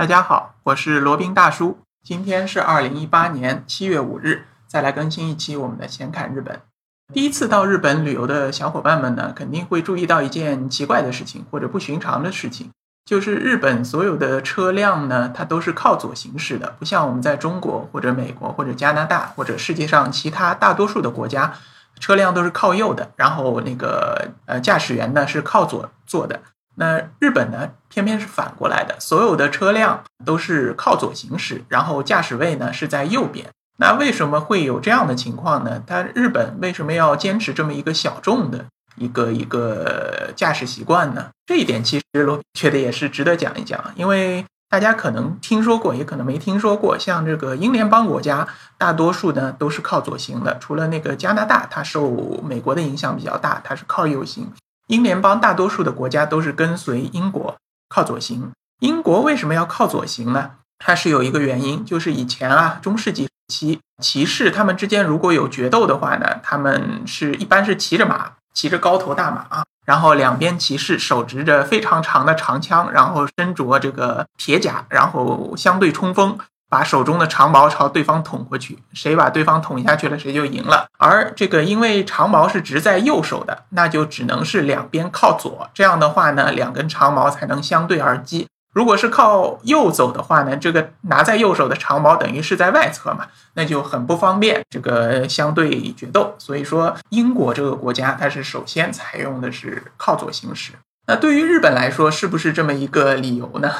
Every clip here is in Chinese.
大家好，我是罗宾大叔。今天是二零一八年七月五日，再来更新一期我们的闲侃日本。第一次到日本旅游的小伙伴们呢，肯定会注意到一件奇怪的事情或者不寻常的事情，就是日本所有的车辆呢，它都是靠左行驶的，不像我们在中国或者美国或者加拿大或者世界上其他大多数的国家，车辆都是靠右的，然后那个呃驾驶员呢是靠左坐的。那日本呢，偏偏是反过来的，所有的车辆都是靠左行驶，然后驾驶位呢是在右边。那为什么会有这样的情况呢？它日本为什么要坚持这么一个小众的一个一个驾驶习惯呢？这一点其实罗觉得也是值得讲一讲，因为大家可能听说过，也可能没听说过，像这个英联邦国家，大多数呢都是靠左行的，除了那个加拿大，它受美国的影响比较大，它是靠右行。英联邦大多数的国家都是跟随英国靠左行。英国为什么要靠左行呢？它是有一个原因，就是以前啊，中世纪期骑士他们之间如果有决斗的话呢，他们是一般是骑着马，骑着高头大马，然后两边骑士手执着非常长的长枪，然后身着这个铁甲，然后相对冲锋。把手中的长矛朝对方捅过去，谁把对方捅下去了，谁就赢了。而这个因为长矛是执在右手的，那就只能是两边靠左。这样的话呢，两根长矛才能相对而击。如果是靠右走的话呢，这个拿在右手的长矛等于是在外侧嘛，那就很不方便这个相对决斗。所以说，英国这个国家它是首先采用的是靠左行驶。那对于日本来说，是不是这么一个理由呢？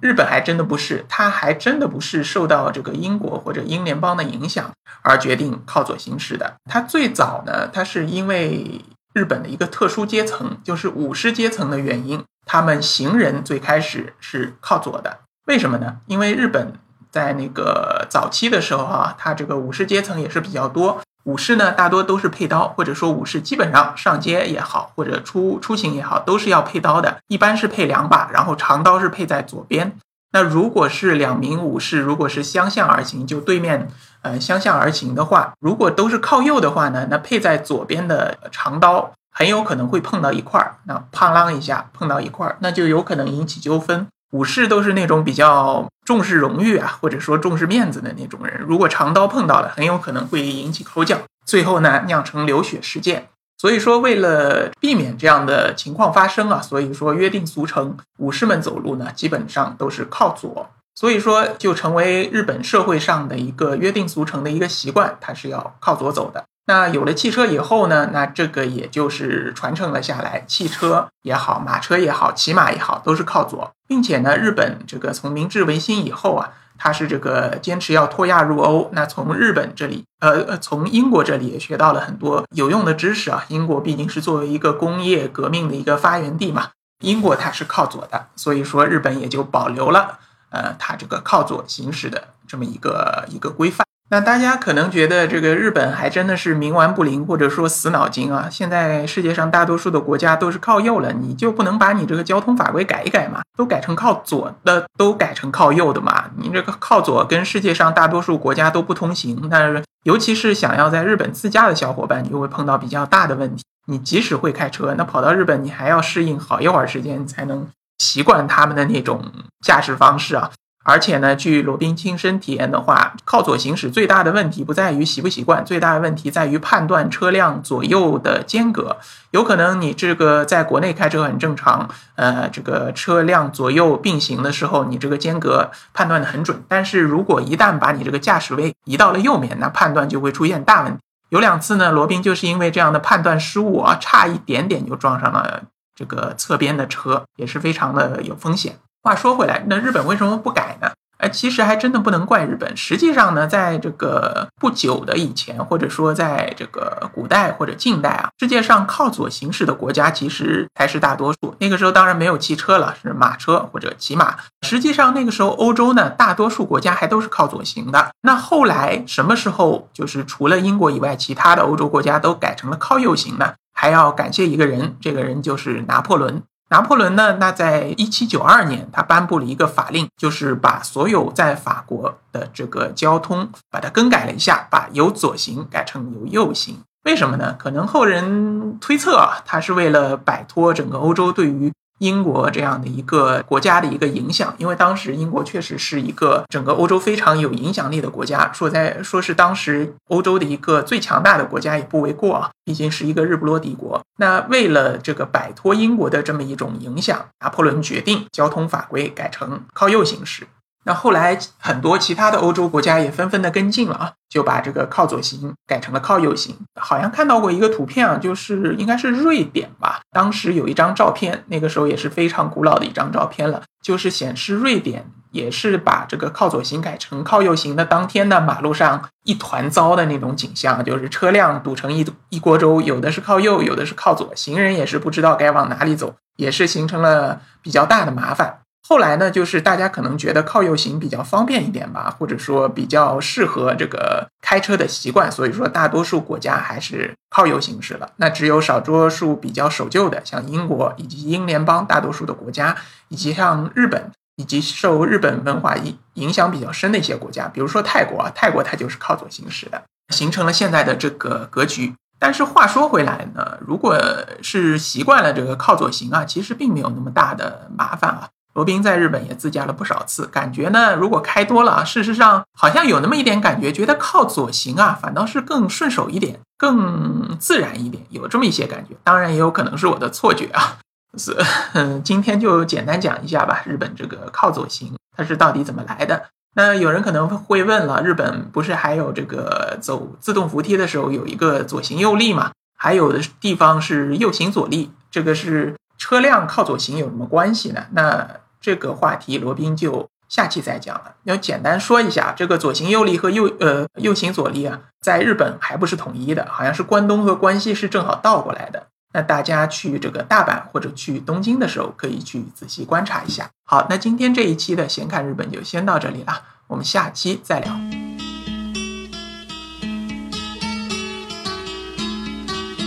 日本还真的不是，它还真的不是受到这个英国或者英联邦的影响而决定靠左行驶的。它最早呢，它是因为日本的一个特殊阶层，就是武士阶层的原因，他们行人最开始是靠左的。为什么呢？因为日本在那个早期的时候啊，它这个武士阶层也是比较多。武士呢，大多都是配刀，或者说武士基本上上街也好，或者出出行也好，都是要配刀的。一般是配两把，然后长刀是配在左边。那如果是两名武士，如果是相向而行，就对面呃相向而行的话，如果都是靠右的话呢，那配在左边的长刀很有可能会碰到一块儿，那啪啷一下碰到一块儿，那就有可能引起纠纷。武士都是那种比较重视荣誉啊，或者说重视面子的那种人。如果长刀碰到了，很有可能会引起口角，最后呢酿成流血事件。所以说，为了避免这样的情况发生啊，所以说约定俗成，武士们走路呢基本上都是靠左。所以说，就成为日本社会上的一个约定俗成的一个习惯，它是要靠左走的。那有了汽车以后呢？那这个也就是传承了下来。汽车也好，马车也好，骑马也好，都是靠左，并且呢，日本这个从明治维新以后啊，它是这个坚持要脱亚入欧。那从日本这里，呃呃，从英国这里也学到了很多有用的知识啊。英国毕竟是作为一个工业革命的一个发源地嘛，英国它是靠左的，所以说日本也就保留了呃它这个靠左行驶的这么一个一个规范。那大家可能觉得这个日本还真的是冥顽不灵，或者说死脑筋啊！现在世界上大多数的国家都是靠右了，你就不能把你这个交通法规改一改吗？都改成靠左的，都改成靠右的嘛？你这个靠左跟世界上大多数国家都不通行。那尤其是想要在日本自驾的小伙伴，你就会碰到比较大的问题。你即使会开车，那跑到日本，你还要适应好一会儿时间，才能习惯他们的那种驾驶方式啊。而且呢，据罗宾亲身体验的话，靠左行驶最大的问题不在于习不习惯，最大的问题在于判断车辆左右的间隔。有可能你这个在国内开车很正常，呃，这个车辆左右并行的时候，你这个间隔判断的很准。但是如果一旦把你这个驾驶位移到了右面，那判断就会出现大问题。有两次呢，罗宾就是因为这样的判断失误啊，差一点点就撞上了这个侧边的车，也是非常的有风险。话说回来，那日本为什么不改呢？哎，其实还真的不能怪日本。实际上呢，在这个不久的以前，或者说在这个古代或者近代啊，世界上靠左行驶的国家其实才是大多数。那个时候当然没有汽车了，是马车或者骑马。实际上那个时候欧洲呢，大多数国家还都是靠左行的。那后来什么时候就是除了英国以外，其他的欧洲国家都改成了靠右行呢？还要感谢一个人，这个人就是拿破仑。拿破仑呢？那在一七九二年，他颁布了一个法令，就是把所有在法国的这个交通把它更改了一下，把由左行改成由右行。为什么呢？可能后人推测啊，他是为了摆脱整个欧洲对于英国这样的一个国家的一个影响，因为当时英国确实是一个整个欧洲非常有影响力的国家，说在说是当时欧洲的一个最强大的国家也不为过啊，毕竟是一个日不落帝国。那为了这个摆脱英国的这么一种影响，拿破仑决定交通法规改成靠右行驶。那后来很多其他的欧洲国家也纷纷的跟进了啊，就把这个靠左行改成了靠右行。好像看到过一个图片啊，就是应该是瑞典吧，当时有一张照片，那个时候也是非常古老的一张照片了，就是显示瑞典也是把这个靠左行改成靠右行的当天呢，马路上一团糟的那种景象，就是车辆堵成一一锅粥，有的是靠右，有的是靠左，行人也是不知道该往哪里走，也是形成了比较大的麻烦。后来呢，就是大家可能觉得靠右行比较方便一点吧，或者说比较适合这个开车的习惯，所以说大多数国家还是靠右行驶了。那只有少数比较守旧的，像英国以及英联邦大多数的国家，以及像日本以及受日本文化影影响比较深的一些国家，比如说泰国啊，泰国它就是靠左行驶的，形成了现在的这个格局。但是话说回来呢，如果是习惯了这个靠左行啊，其实并没有那么大的麻烦啊。罗宾在日本也自驾了不少次，感觉呢，如果开多了啊，事实上好像有那么一点感觉，觉得靠左行啊，反倒是更顺手一点，更自然一点，有这么一些感觉。当然，也有可能是我的错觉啊。是，嗯 今天就简单讲一下吧，日本这个靠左行它是到底怎么来的？那有人可能会问了，日本不是还有这个走自动扶梯的时候有一个左行右立嘛？还有的地方是右行左立，这个是车辆靠左行有什么关系呢？那这个话题，罗宾就下期再讲了。要简单说一下，这个左行右立和右呃右行左立啊，在日本还不是统一的，好像是关东和关西是正好倒过来的。那大家去这个大阪或者去东京的时候，可以去仔细观察一下。好，那今天这一期的闲侃日本就先到这里了，我们下期再聊。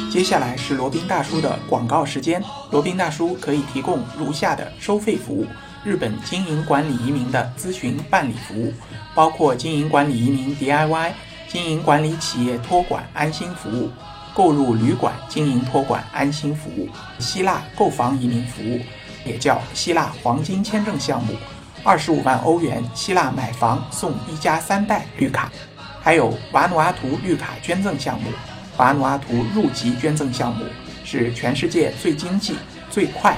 接下来是罗宾大叔的广告时间，罗宾大叔可以提供如下的收费服务。日本经营管理移民的咨询办理服务，包括经营管理移民 DIY、经营管理企业托管安心服务、购入旅馆经营托管安心服务、希腊购房移民服务，也叫希腊黄金签证项目，二十五万欧元希腊买房送一家三代绿卡，还有瓦努阿图绿卡捐赠项目，瓦努阿图入籍捐赠项目是全世界最经济、最快。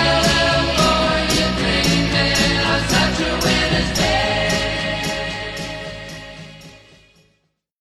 Bye.